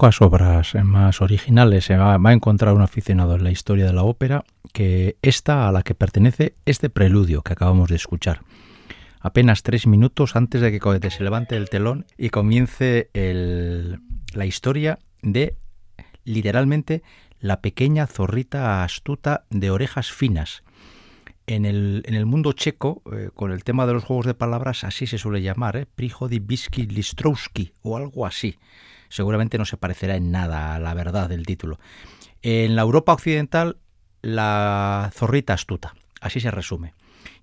Pocas obras más originales se va, a encontrar un aficionado en la historia de la ópera que esta a la que pertenece este preludio que acabamos de escuchar. Apenas tres minutos antes de que se levante el telón y comience la historia de literalmente la pequeña zorrita astuta de orejas finas. En el, en el mundo checo, eh, con el tema de los juegos de palabras, así se suele llamar, ¿eh? Prihody Listrowski o algo así seguramente no se parecerá en nada a la verdad del título. En la Europa occidental, la zorrita astuta, así se resume.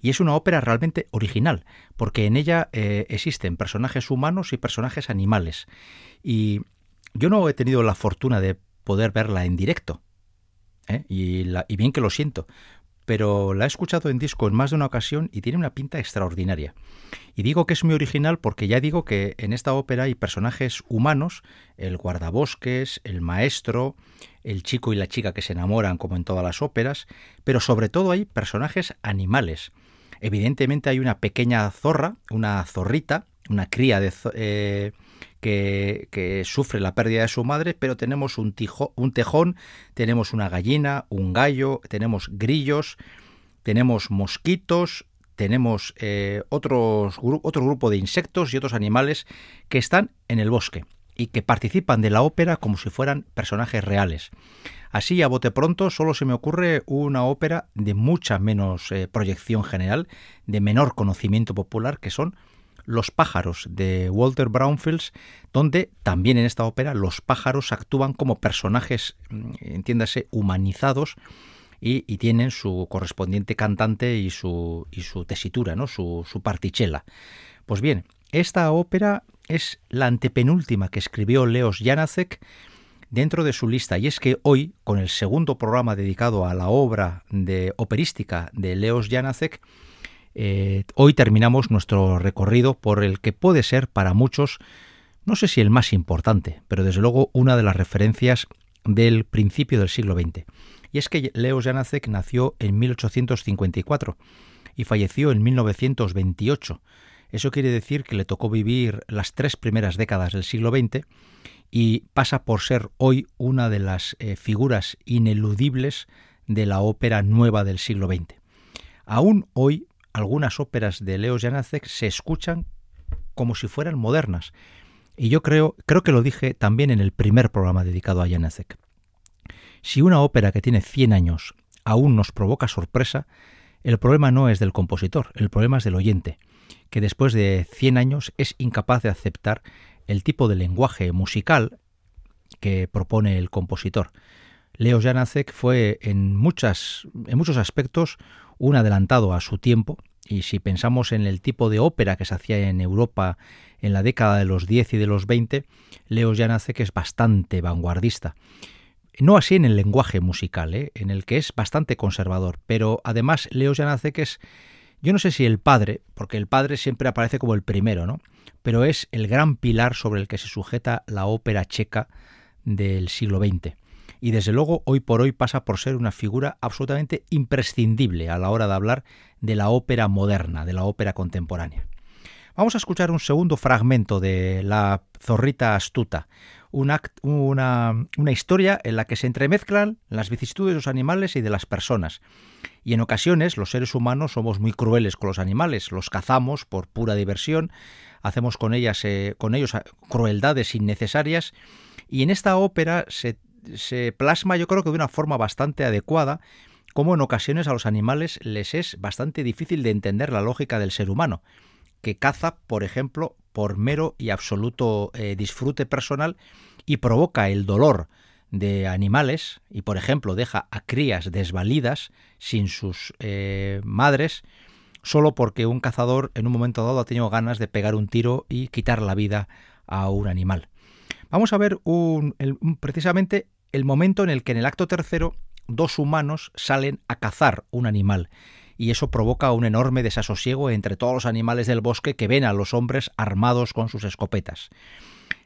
Y es una ópera realmente original, porque en ella eh, existen personajes humanos y personajes animales. Y yo no he tenido la fortuna de poder verla en directo. ¿eh? Y, y bien que lo siento, pero la he escuchado en disco en más de una ocasión y tiene una pinta extraordinaria. Y digo que es muy original porque ya digo que en esta ópera hay personajes humanos, el guardabosques, el maestro, el chico y la chica que se enamoran como en todas las óperas, pero sobre todo hay personajes animales. Evidentemente hay una pequeña zorra, una zorrita, una cría de, eh, que, sufre la pérdida de su madre, pero tenemos un, un tejón, tenemos una gallina, un gallo, tenemos grillos, tenemos mosquitos, tenemos eh, otro grupo de insectos y otros animales que están en el bosque y que participan de la ópera como si fueran personajes reales. Así, a bote pronto, solo se me ocurre una ópera de mucha menos eh, proyección general, de menor conocimiento popular, que son los pájaros de Walter Brownfields, donde también en esta ópera los pájaros actúan como personajes, mm, entiéndase, humanizados y, tienen su correspondiente cantante y su, tesitura, ¿no? su, su partichela. Pues bien, esta ópera es la antepenúltima que escribió Leos Janacek dentro de su lista y es que hoy, con el segundo programa dedicado a la obra de operística de Leos Janacek, eh, hoy terminamos nuestro recorrido por el que puede ser para muchos, no sé si el más importante, pero desde luego una de las referencias del principio del siglo XX. Y es que Leo Janacek nació en 1854 y falleció en 1928. Eso quiere decir que le tocó vivir las tres primeras décadas del siglo XX y pasa por ser hoy una de las eh, figuras ineludibles de la ópera nueva del siglo XX. Aún hoy algunas óperas de Leo Janacek se escuchan como si fueran modernas. Y yo creo, creo que lo dije también en el primer programa dedicado a Janacek. Si una ópera que tiene 100 años aún nos provoca sorpresa, el problema no es del compositor, el problema es del oyente, que después de 100 años es incapaz de aceptar el tipo de lenguaje musical que propone el compositor. Leo Janacek fue en, muchas, en muchos aspectos un adelantado a su tiempo, y si pensamos en el tipo de ópera que se hacía en Europa en la década de los 10 y de los 20, Leo que es bastante vanguardista. No así en el lenguaje musical, ¿eh? en el que es bastante conservador, pero además Leo que es, yo no sé si el padre, porque el padre siempre aparece como el primero, ¿no? pero es el gran pilar sobre el que se sujeta la ópera checa del siglo XX y desde luego hoy por hoy pasa por ser una figura absolutamente imprescindible a la hora de hablar de la ópera moderna, de la ópera contemporánea. Vamos a escuchar un segundo fragmento de La zorrita astuta, una, una, historia en la que se entremezclan las vicisitudes de los animales y de las personas. Y en ocasiones los seres humanos somos muy crueles con los animales, los cazamos por pura diversión, hacemos con, ellas, eh, con ellos crueldades innecesarias, y en esta ópera se se plasma yo creo que de una forma bastante adecuada como en ocasiones a los animales les es bastante difícil de entender la lógica del ser humano, que caza, por ejemplo, por mero y absoluto eh, disfrute personal y provoca el dolor de animales y, por ejemplo, deja a crías desvalidas sin sus eh, madres solo porque un cazador en un momento dado ha tenido ganas de pegar un tiro y quitar la vida a un animal. Vamos a ver un, precisamente el momento en el que en el acto tercero dos humanos salen a cazar un animal y eso provoca un enorme desasosiego entre todos los animales del bosque que ven a los hombres armados con sus escopetas.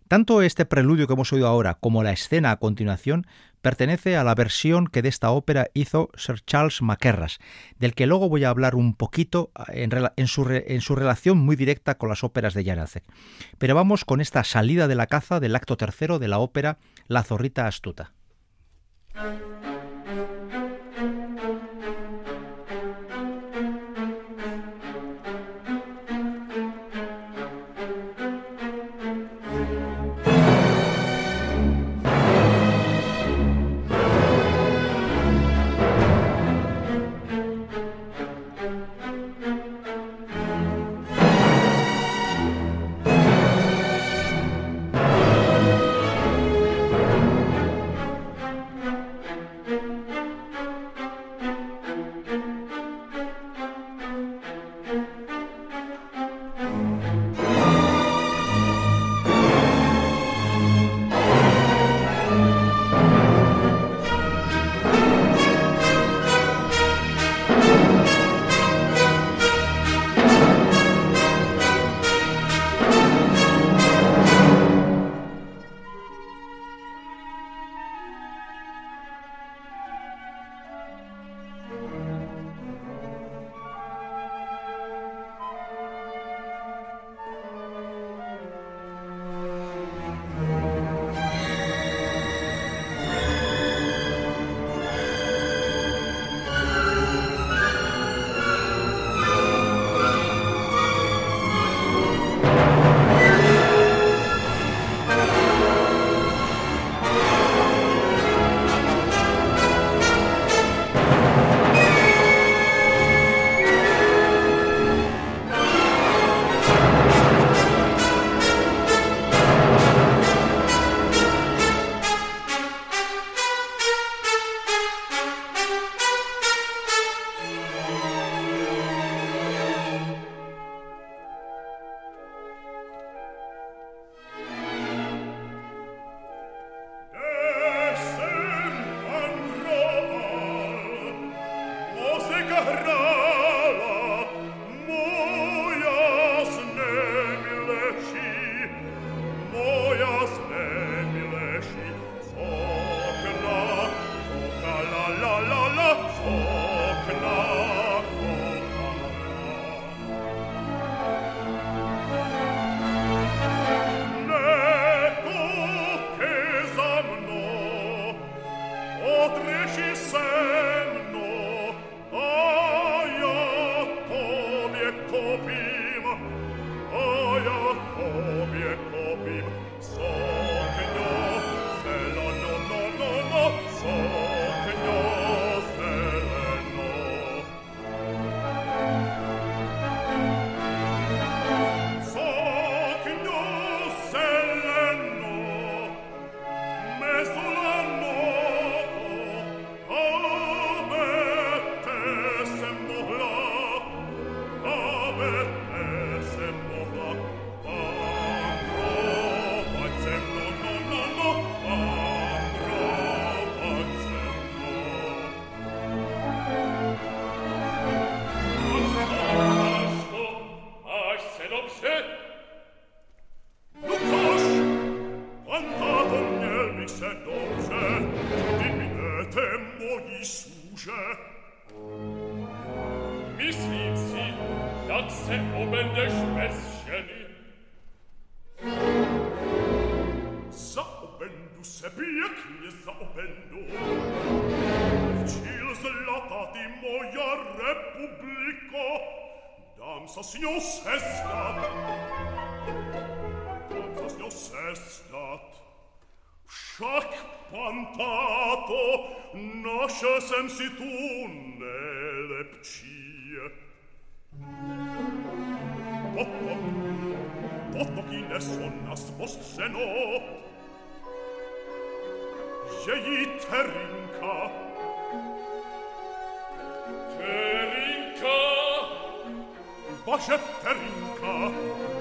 Tanto este preludio que hemos oído ahora como la escena a continuación pertenece a la versión que de esta ópera hizo Sir Charles Mackerras, del que luego voy a hablar un poquito en, su, en su, relación muy directa con las óperas de Janácek. Pero vamos con esta salida de la caza del acto tercero de la ópera La zorrita astuta. Shock pantato nascesem si tu nelepcie. Potpoc, potpoc in essonnas postreno, Jei terinka terinca, terinka, terinca,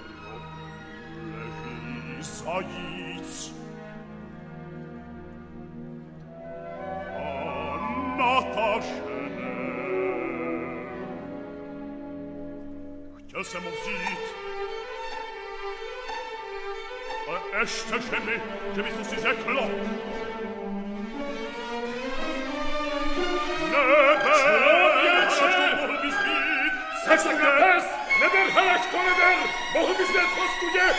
sajic. Anata žene. Chtěl jsem ho vzít, ale ještě, že mi, že mi to si řeklo. Nebe, člověče, se se nebez, neber, halaš to neber, mohl bys jet po studě,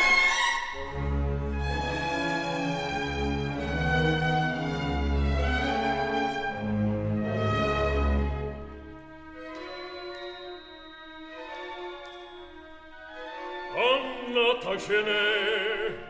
Anna Taschene,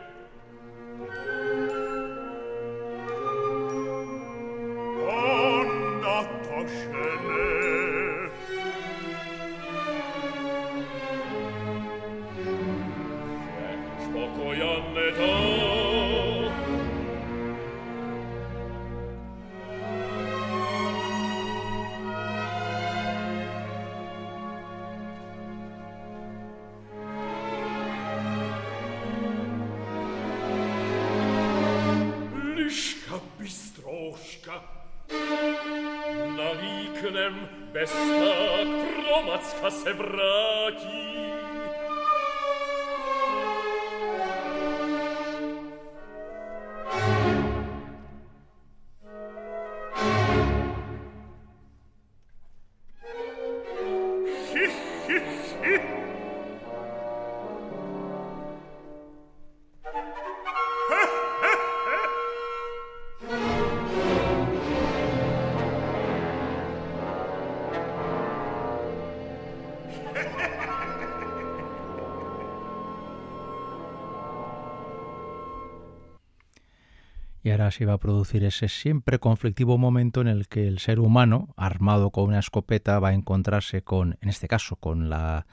Ahora va a producir ese siempre conflictivo momento en el que el ser humano, armado con una escopeta, va a encontrarse con, en este caso, con la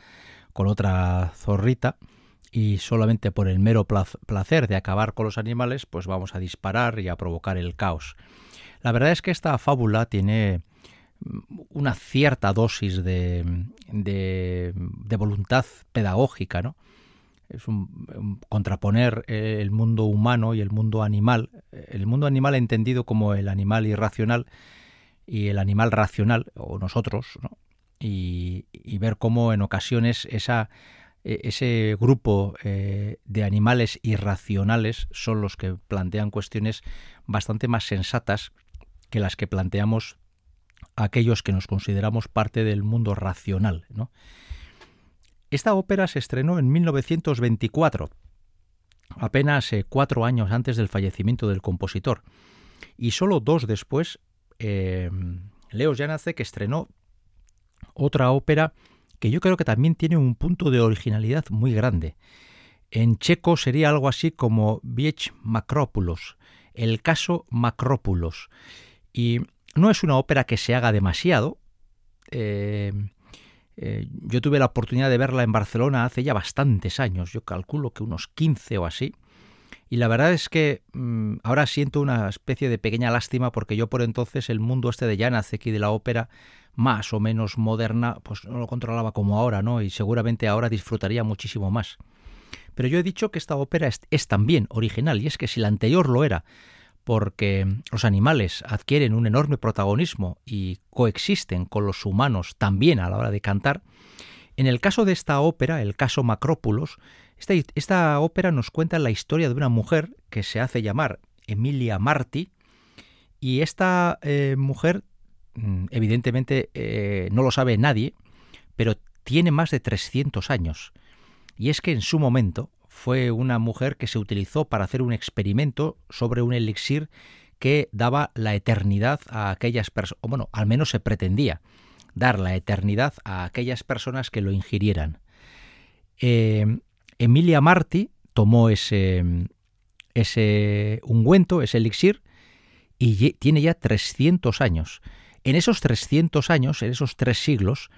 con otra zorrita y solamente por el mero placer de acabar con los animales, pues vamos a disparar y a provocar el caos. La verdad es que esta fábula tiene mm, una cierta dosis de, de, de voluntad pedagógica, ¿no? Es un, contraponer eh, el mundo humano y el mundo animal, el mundo animal entendido como el animal irracional y el animal racional, o nosotros, ¿no? y, y ver cómo en ocasiones esa, eh, ese grupo eh, de animales irracionales son los que plantean cuestiones bastante más sensatas que las que planteamos aquellos que nos consideramos parte del mundo racional, ¿no? Esta ópera se estrenó en 1924, apenas eh, cuatro años antes del fallecimiento del compositor, y solo dos después, eh, Leo Janacek estrenó otra ópera que yo creo que también tiene un punto de originalidad muy grande. En checo sería algo así como Viech Macrópulos, el caso Macrópulos. Y no es una ópera que se haga demasiado. eh, eh, yo tuve la oportunidad de verla en Barcelona hace ya bastantes años, yo calculo que unos 15 o así. Y la verdad es que mm, ahora siento una especie de pequeña lástima porque yo por entonces el mundo este de Janacek y de la ópera más o menos moderna, pues no lo controlaba como ahora, ¿no? Y seguramente ahora disfrutaría muchísimo más. Pero yo he dicho que esta ópera es, es también original, y es que si la anterior lo era, porque los animales adquieren un enorme protagonismo y coexisten con los humanos también a la hora de cantar, en el caso de esta ópera, el caso Macrópulos, esta, esta ópera nos cuenta la historia de una mujer que se hace llamar Emilia Marti, y esta eh, mujer, mm, evidentemente, eh, no lo sabe nadie, pero tiene más de 300 años. Y es que en su momento fue una mujer que se utilizó para hacer un experimento sobre un elixir que daba la eternidad a aquellas personas, bueno, al menos se pretendía dar la eternidad a aquellas personas que lo ingirieran. Eh, Emilia Marti tomó ese, ese ungüento, ese elixir, y tiene ya 300 años. En esos 300 años, en esos tres siglos,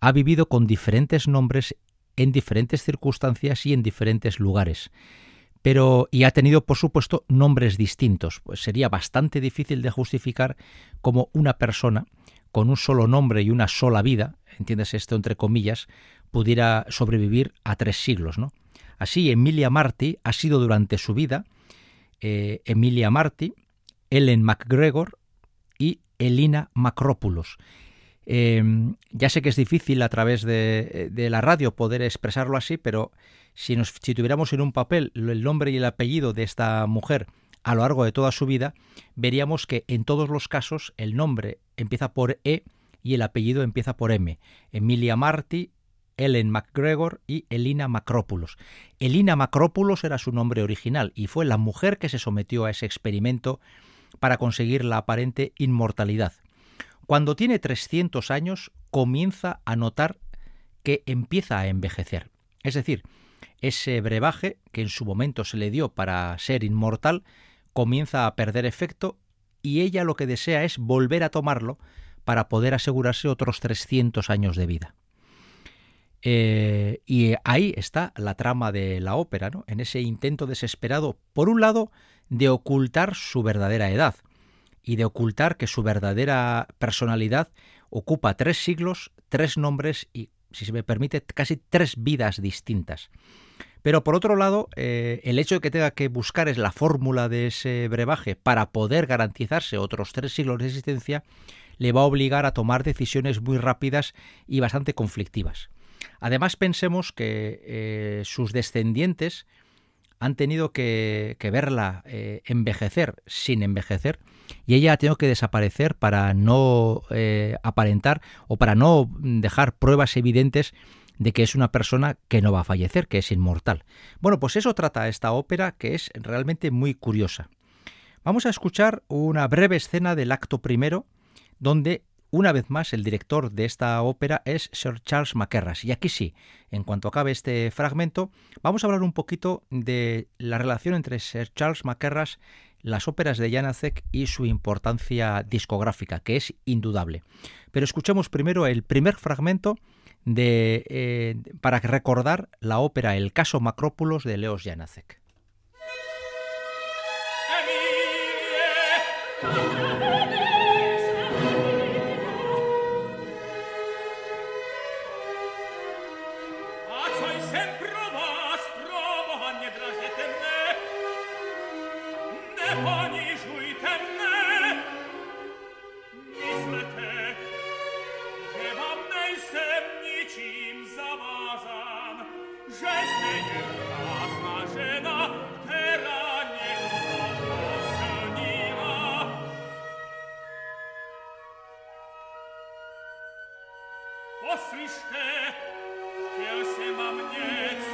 ha vivido con diferentes nombres en diferentes circunstancias y en diferentes lugares. pero y ha tenido por supuesto nombres distintos. Pues sería bastante difícil de justificar como una persona con un solo nombre y una sola vida, entiendes esto entre comillas, pudiera sobrevivir a tres siglos, ¿no? Así, Emilia Marty ha sido durante su vida eh, Emilia Marty, Ellen MacGregor y Elina Macrópulos. Em, ya sé que es difícil a través de, la radio poder expresarlo así, pero si, nos, tuviéramos en un papel el nombre y el apellido de esta mujer a lo largo de toda su vida, veríamos que en todos los casos el nombre empieza por E y el apellido empieza por M. Emilia Marty, Ellen MacGregor y Elina Macrópulos. Elina Macrópulos era su nombre original y fue la mujer que se sometió a ese experimento para conseguir la aparente inmortalidad. Cuando tiene 300 años comienza a notar que empieza a envejecer. Es decir, ese brebaje que en su momento se le dio para ser inmortal comienza a perder efecto y ella lo que desea es volver a tomarlo para poder asegurarse otros 300 años de vida. Eh, y ahí está la trama de la ópera, ¿no? en ese intento desesperado, por un lado, de ocultar su verdadera edad y de ocultar que su verdadera personalidad ocupa tres siglos, tres nombres y, si se me permite, casi tres vidas distintas. Pero por otro lado, eh, el hecho de que tenga que buscar es la fórmula de ese brebaje para poder garantizarse otros tres siglos de existencia, le va a obligar a tomar decisiones muy rápidas y bastante conflictivas. Además, pensemos que eh, sus descendientes han tenido que, verla eh, envejecer sin envejecer y ella ha tenido que desaparecer para no eh, aparentar o para no dejar pruebas evidentes de que es una persona que no va a fallecer, que es inmortal. Bueno, pues eso trata esta ópera que es realmente muy curiosa. Vamos a escuchar una breve escena del acto primero donde una vez más, el director de esta ópera es Sir Charles Mackerras. Y aquí sí, en cuanto acabe este fragmento, vamos a hablar un poquito de la relación entre Sir Charles Mackerras, las óperas de Janacek y su importancia discográfica, que es indudable. Pero escuchemos primero el primer fragmento de, eh, para recordar la ópera El caso Macrópulos de Leos Janacek. Christe, che se ma mnie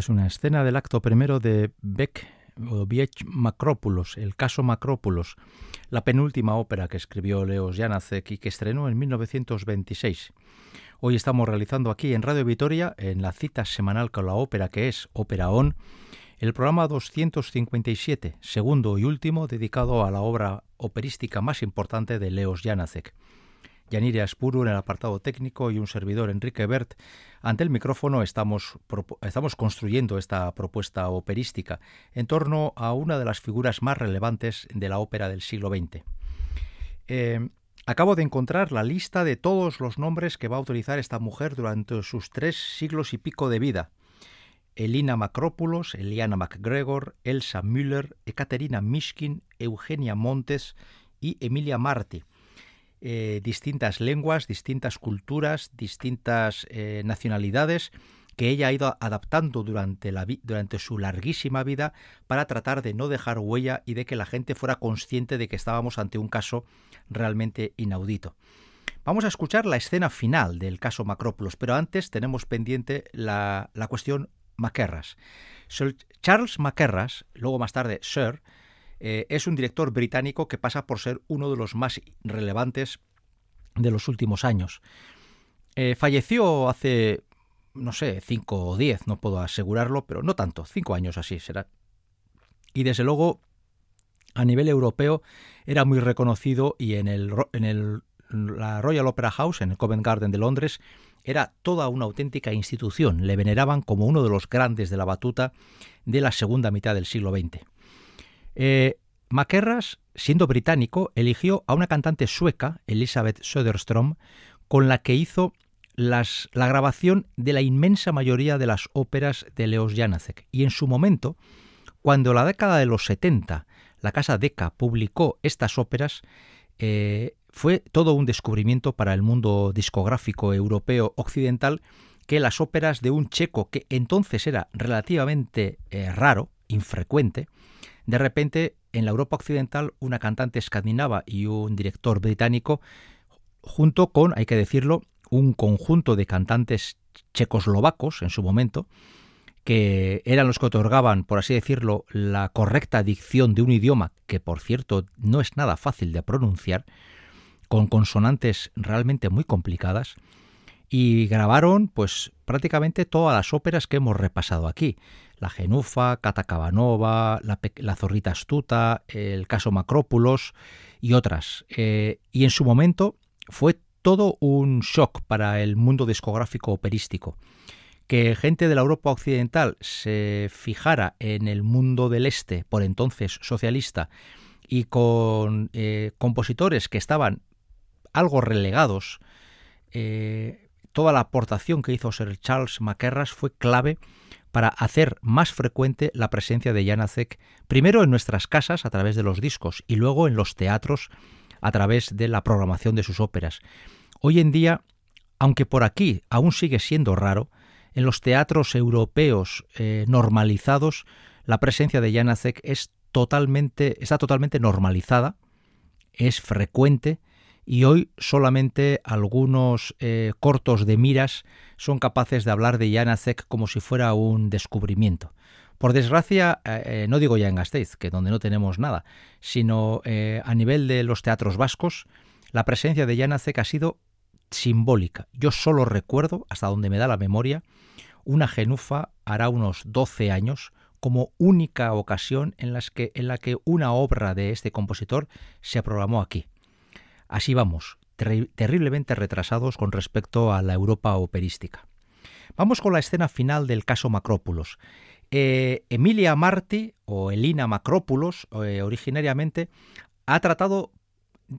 es una escena del acto primero de Beck o Biech Macrópulos, el caso Macrópulos, la penúltima ópera que escribió Leos Janacek y que estrenó en 1926. Hoy estamos realizando aquí en Radio Vitoria, en la cita semanal con la ópera que es Ópera On, el programa 257, segundo y último dedicado a la obra operística más importante de Leos Janacek. Yanire Aspuru en el apartado técnico y un servidor Enrique Bert. Ante el micrófono estamos, estamos construyendo esta propuesta operística en torno a una de las figuras más relevantes de la ópera del siglo XX. Eh, acabo de encontrar la lista de todos los nombres que va a utilizar esta mujer durante sus tres siglos y pico de vida. Elina Macrópulos, Eliana MacGregor, Elsa Müller, Ekaterina Mishkin, Eugenia Montes y Emilia Marti. Eh, distintas lenguas, distintas culturas, distintas eh, nacionalidades que ella ha ido adaptando durante, su larguísima vida para tratar de no dejar huella y de que la gente fuera consciente de que estábamos ante un caso realmente inaudito. Vamos a escuchar la escena final del caso Macrópolis, pero antes tenemos pendiente la, cuestión Maquerras. Charles Maquerras, luego más tarde Sir, eh, es un director británico que pasa por ser uno de los más relevantes de los últimos años. Eh, falleció hace, no sé, cinco o diez, no puedo asegurarlo, pero no tanto, cinco años así será. Y desde luego, a nivel europeo, era muy reconocido y en, el, en el, la Royal Opera House, en el Covent Garden de Londres, era toda una auténtica institución. Le veneraban como uno de los grandes de la batuta de la segunda mitad del siglo XX. Eh, siendo británico, eligió a una cantante sueca, Elizabeth Söderström, con la que hizo la grabación de la inmensa mayoría de las óperas de Leos Janácek. Y en su momento, cuando la década de los 70 la casa Decca publicó estas óperas, eh, fue todo un descubrimiento para el mundo discográfico europeo occidental que las óperas de un checo que entonces era relativamente eh, raro, infrecuente, de repente, en la Europa occidental, una cantante escandinava y un director británico, junto con, hay que decirlo, un conjunto de cantantes checoslovacos en su momento, que eran los que otorgaban, por así decirlo, la correcta dicción de un idioma que, por cierto, no es nada fácil de pronunciar, con consonantes realmente muy complicadas, y grabaron pues prácticamente todas las óperas que hemos repasado aquí. La Genufa, Catacabanova, la, Zorrita Astuta, el caso Macrópulos y otras. Eh, y en su momento fue todo un shock para el mundo discográfico operístico. Que gente de la Europa occidental se fijara en el mundo del este, por entonces socialista, y con eh, compositores que estaban algo relegados, eh, toda la aportación que hizo Sir Charles Mackerras fue clave para hacer más frecuente la presencia de Janacek, primero en nuestras casas a través de los discos y luego en los teatros a través de la programación de sus óperas. Hoy en día, aunque por aquí aún sigue siendo raro, en los teatros europeos eh, normalizados la presencia de Janacek es totalmente, está totalmente normalizada, es frecuente y hoy solamente algunos eh, cortos de miras son capaces de hablar de Janacek como si fuera un descubrimiento. Por desgracia, eh, eh, no digo ya en Gasteiz, que donde no tenemos nada, sino a nivel de los teatros vascos, la presencia de Janacek ha sido simbólica. Yo solo recuerdo, hasta donde me da la memoria, una genufa hará unos 12 años como única ocasión en, las que, en la que una obra de este compositor se programó aquí. Así vamos, terriblemente retrasados con respecto a la Europa operística. Vamos con la escena final del caso Macrópulos. Eh, Emilia Marti, o Elina Macrópulos, eh, originariamente, ha tratado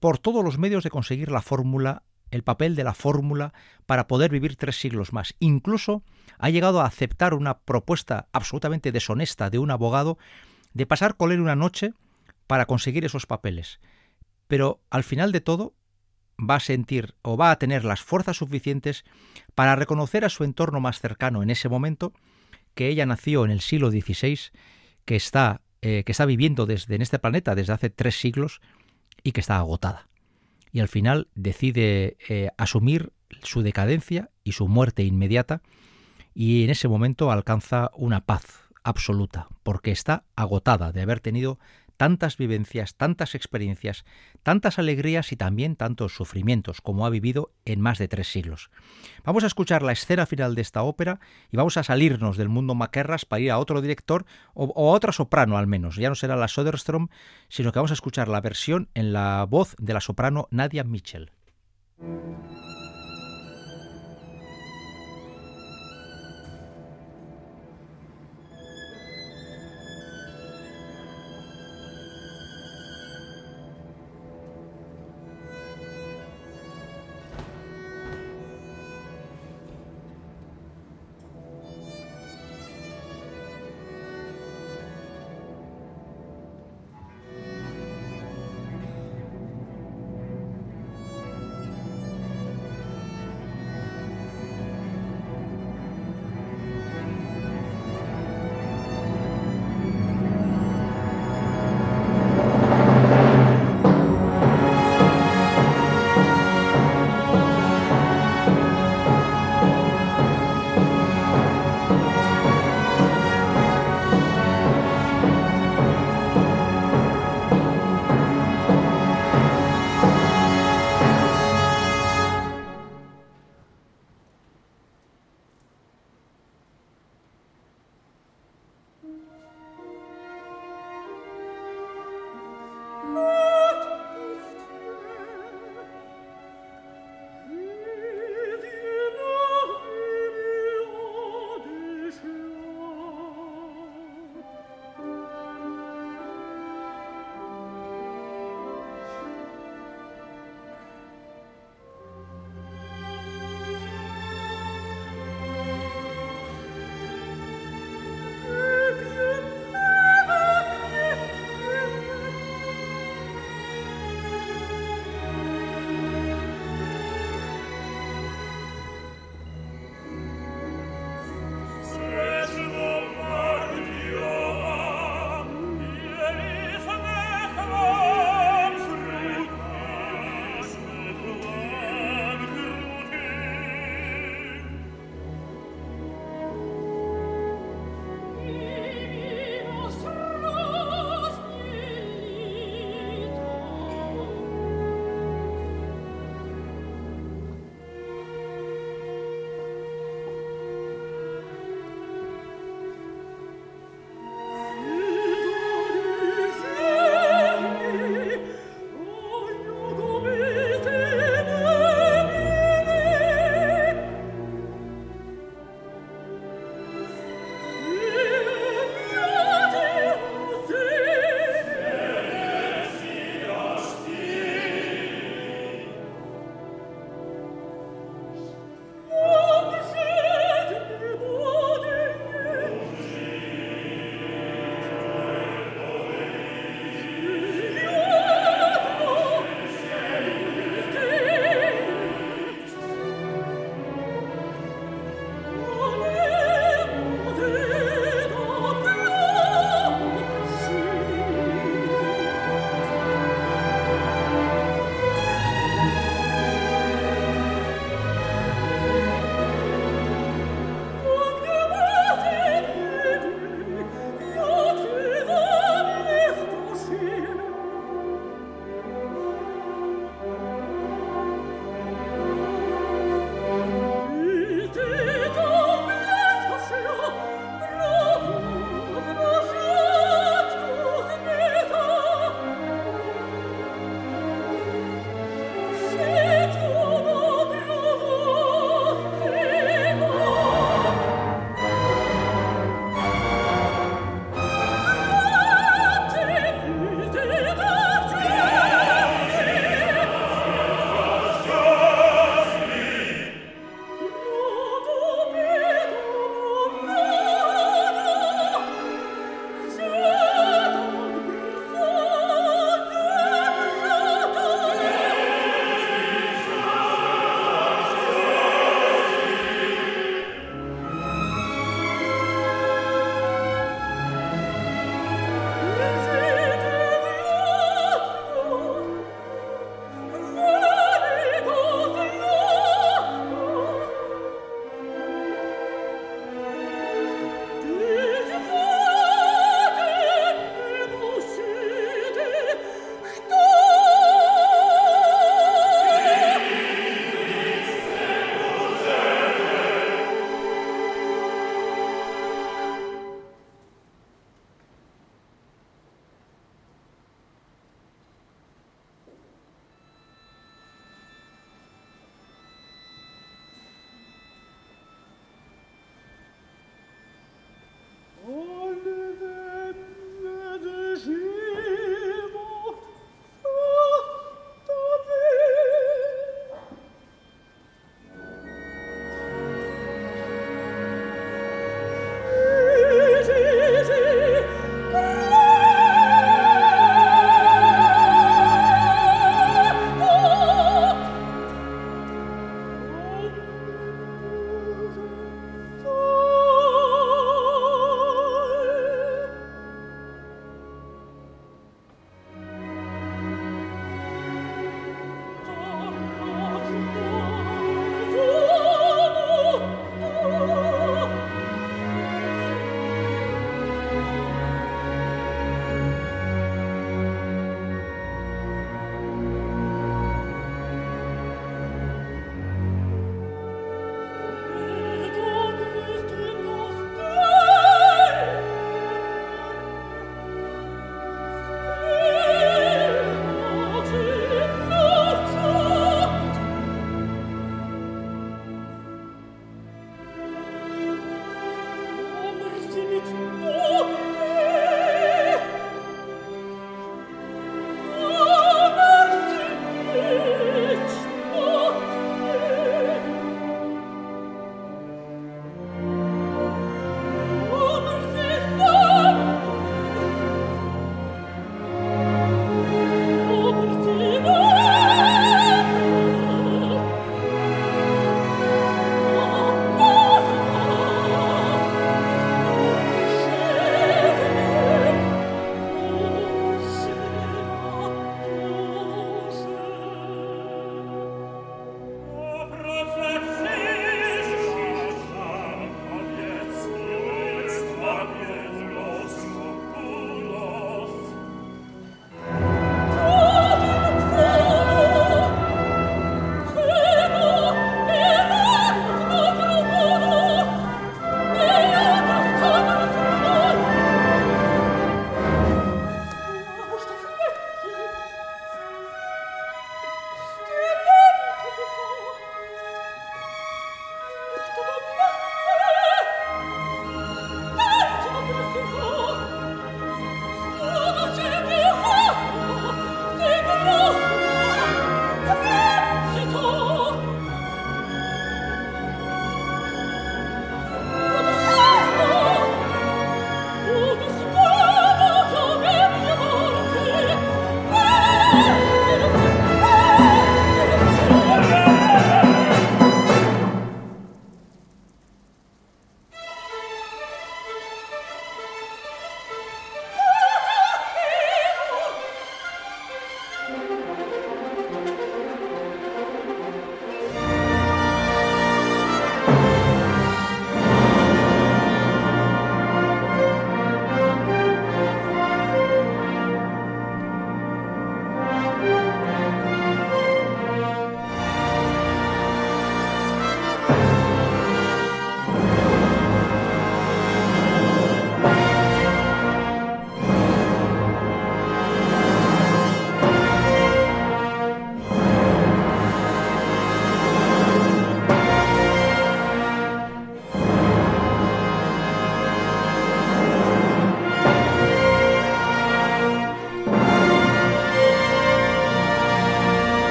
por todos los medios de conseguir la fórmula, el papel de la fórmula para poder vivir tres siglos más. Incluso ha llegado a aceptar una propuesta absolutamente deshonesta de un abogado de pasar con él una noche para conseguir esos papeles pero al final de todo va a sentir o va a tener las fuerzas suficientes para reconocer a su entorno más cercano en ese momento que ella nació en el siglo XVI, que está, eh, que está viviendo desde en este planeta desde hace tres siglos y que está agotada. Y al final decide eh, asumir su decadencia y su muerte inmediata y en ese momento alcanza una paz absoluta, porque está agotada de haber tenido tantas vivencias, tantas experiencias, tantas alegrías y también tantos sufrimientos como ha vivido en más de tres siglos. Vamos a escuchar la escena final de esta ópera y vamos a salirnos del mundo Maquerras para ir a otro director o, a otra soprano al menos. Ya no será la Soderstrom, sino que vamos a escuchar la versión en la voz de la soprano Nadia Mitchell. Música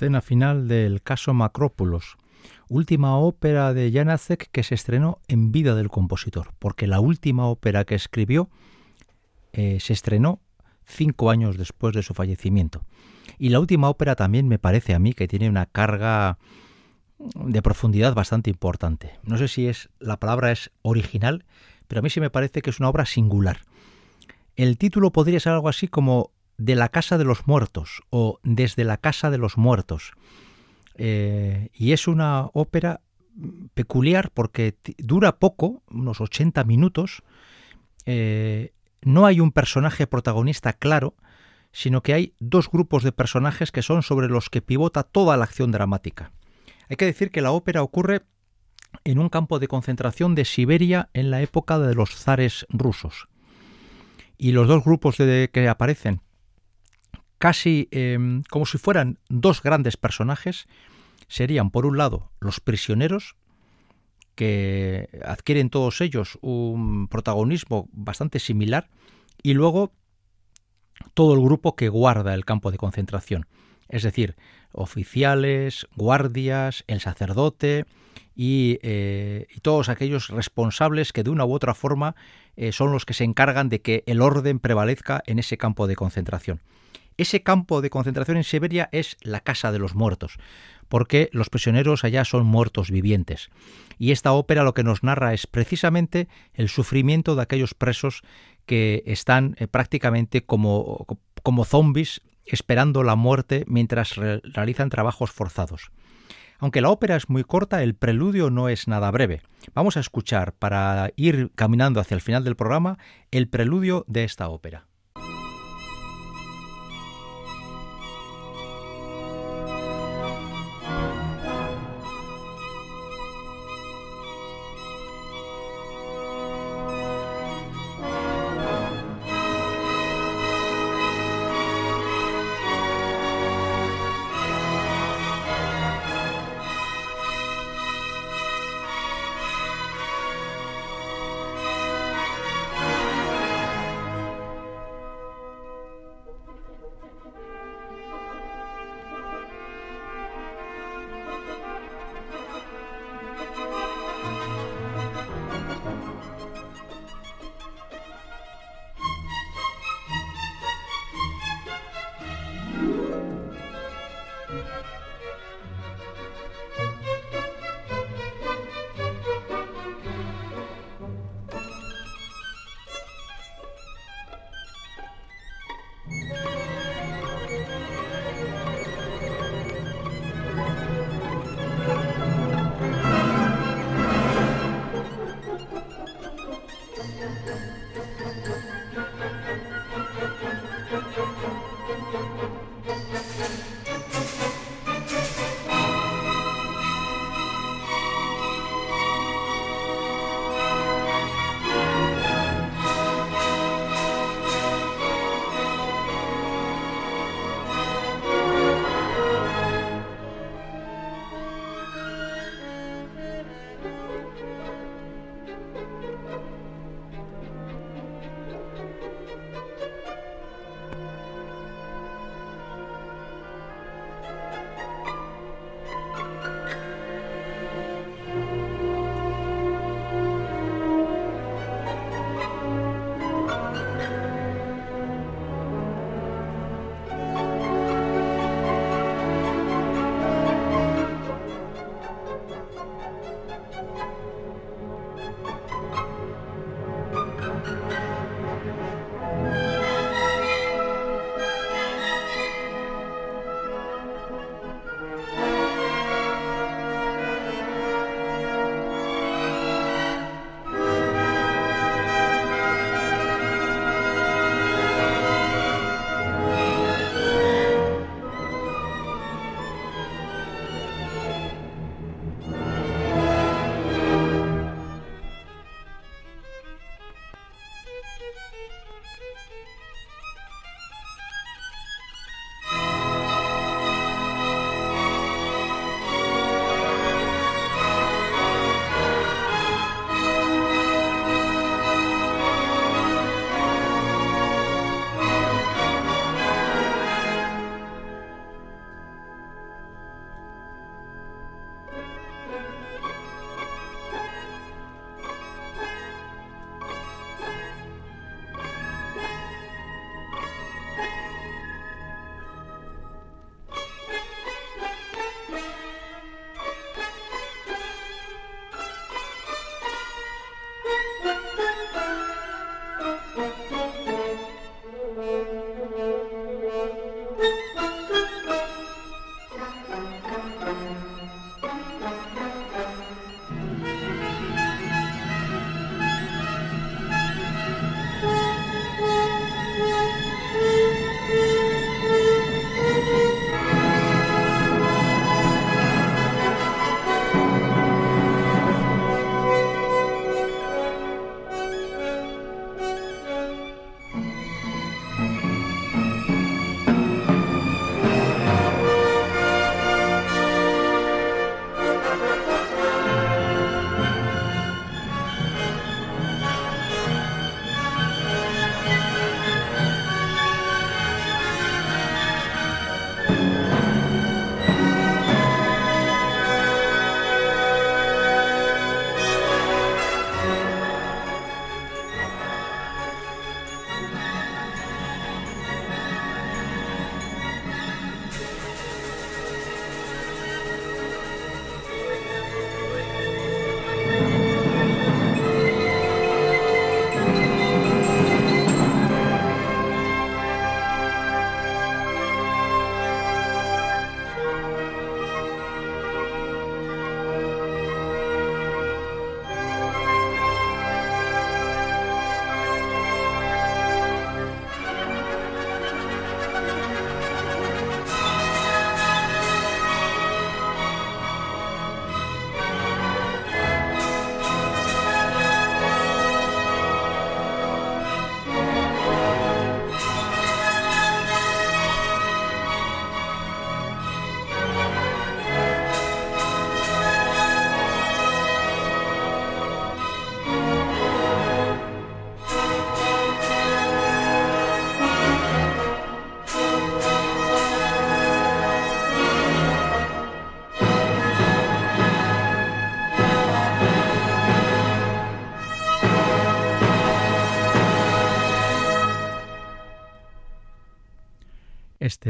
escena final del caso Macrópulos, última ópera de Janacek que se estrenó en vida del compositor, porque la última ópera que escribió eh, se estrenó cinco años después de su fallecimiento. Y la última ópera también me parece a mí que tiene una carga de profundidad bastante importante. No sé si es la palabra es original, pero a mí sí me parece que es una obra singular. El título podría ser algo así como de la casa de los muertos o desde la casa de los muertos. Eh, y es una ópera peculiar porque dura poco, unos 80 minutos. Eh, no hay un personaje protagonista claro, sino que hay dos grupos de personajes que son sobre los que pivota toda la acción dramática. Hay que decir que la ópera ocurre en un campo de concentración de Siberia en la época de los zares rusos. Y los dos grupos de, que aparecen casi em, como si fueran dos grandes personajes, serían por un lado los prisioneros, que adquieren todos ellos un protagonismo bastante similar, y luego todo el grupo que guarda el campo de concentración, es decir, oficiales, guardias, el sacerdote y, eh, todos aquellos responsables que de una u otra forma eh, son los que se encargan de que el orden prevalezca en ese campo de concentración. Ese campo de concentración en Siberia es la casa de los muertos, porque los prisioneros allá son muertos vivientes. Y esta ópera lo que nos narra es precisamente el sufrimiento de aquellos presos que están eh, prácticamente como, como zombies esperando la muerte mientras realizan trabajos forzados. Aunque la ópera es muy corta, el preludio no es nada breve. Vamos a escuchar, para ir caminando hacia el final del programa, el preludio de esta ópera.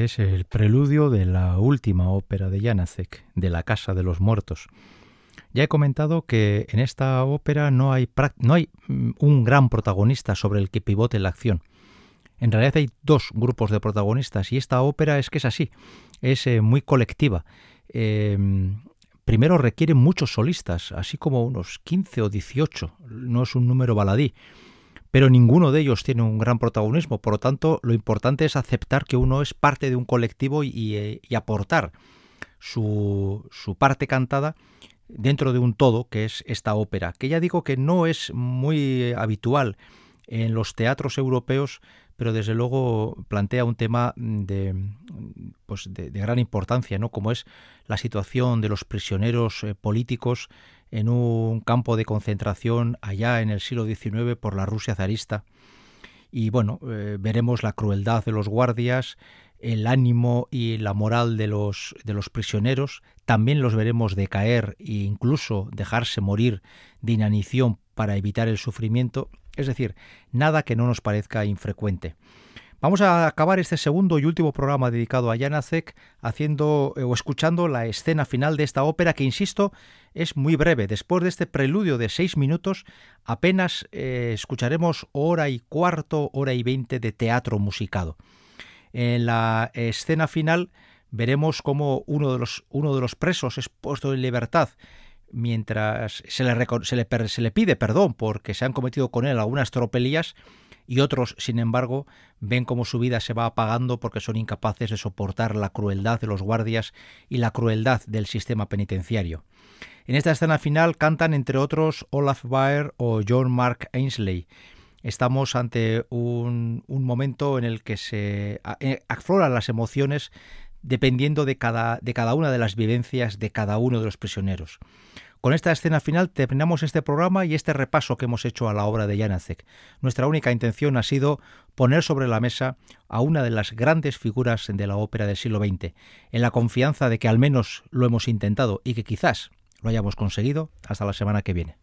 Es el preludio de la última ópera de Janacek, de La Casa de los Muertos. Ya he comentado que en esta ópera no hay, no hay mm, un gran protagonista sobre el que pivote la acción. En realidad hay dos grupos de protagonistas y esta ópera es que es así, es eh, muy colectiva. Em, primero requiere muchos solistas, así como unos 15 o 18, no es un número baladí pero ninguno de ellos tiene un gran protagonismo. Por lo tanto, lo importante es aceptar que uno es parte de un colectivo y, eh, aportar su, parte cantada dentro de un todo que es esta ópera, que ya digo que no es muy habitual en los teatros europeos, pero desde luego plantea un tema de, pues de, gran importancia, ¿no? como es la situación de los prisioneros eh, políticos en un campo de concentración allá en el siglo XIX por la Rusia zarista. Y bueno, eh, veremos la crueldad de los guardias, el ánimo y la moral de los, de los prisioneros, también los veremos decaer e incluso dejarse morir de inanición para evitar el sufrimiento, es decir, nada que no nos parezca infrecuente. Vamos a acabar este segundo y último programa dedicado a Janacek haciendo eh, o escuchando la escena final de esta ópera que, insisto, es muy breve. Después de este preludio de seis minutos, apenas eh, escucharemos hora y cuarto, hora y veinte de teatro musicado. En la escena final veremos cómo uno de los, uno de los presos es puesto en libertad mientras se le, se le, se le pide perdón porque se han cometido con él algunas tropelías y otros, sin embargo, ven cómo su vida se va apagando porque son incapaces de soportar la crueldad de los guardias y la crueldad del sistema penitenciario. En esta escena final cantan, entre otros, Olaf Baer o John Mark Ainsley. Estamos ante un, un momento en el que se eh, afloran las emociones dependiendo de cada, de cada una de las vivencias de cada uno de los prisioneros. Con esta escena final terminamos este programa y este repaso que hemos hecho a la obra de Janacek. Nuestra única intención ha sido poner sobre la mesa a una de las grandes figuras de la ópera del siglo XX, en la confianza de que al menos lo hemos intentado y que quizás lo hayamos conseguido. Hasta la semana que viene.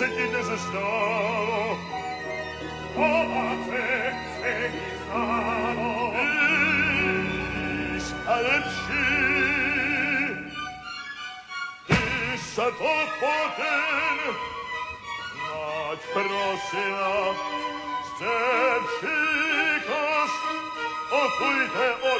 Se ti desestaro. Oh, pace, se mi stavo. Is, alepsi. Is, a to poten. Nać prosila. Stepsikos. O kujte o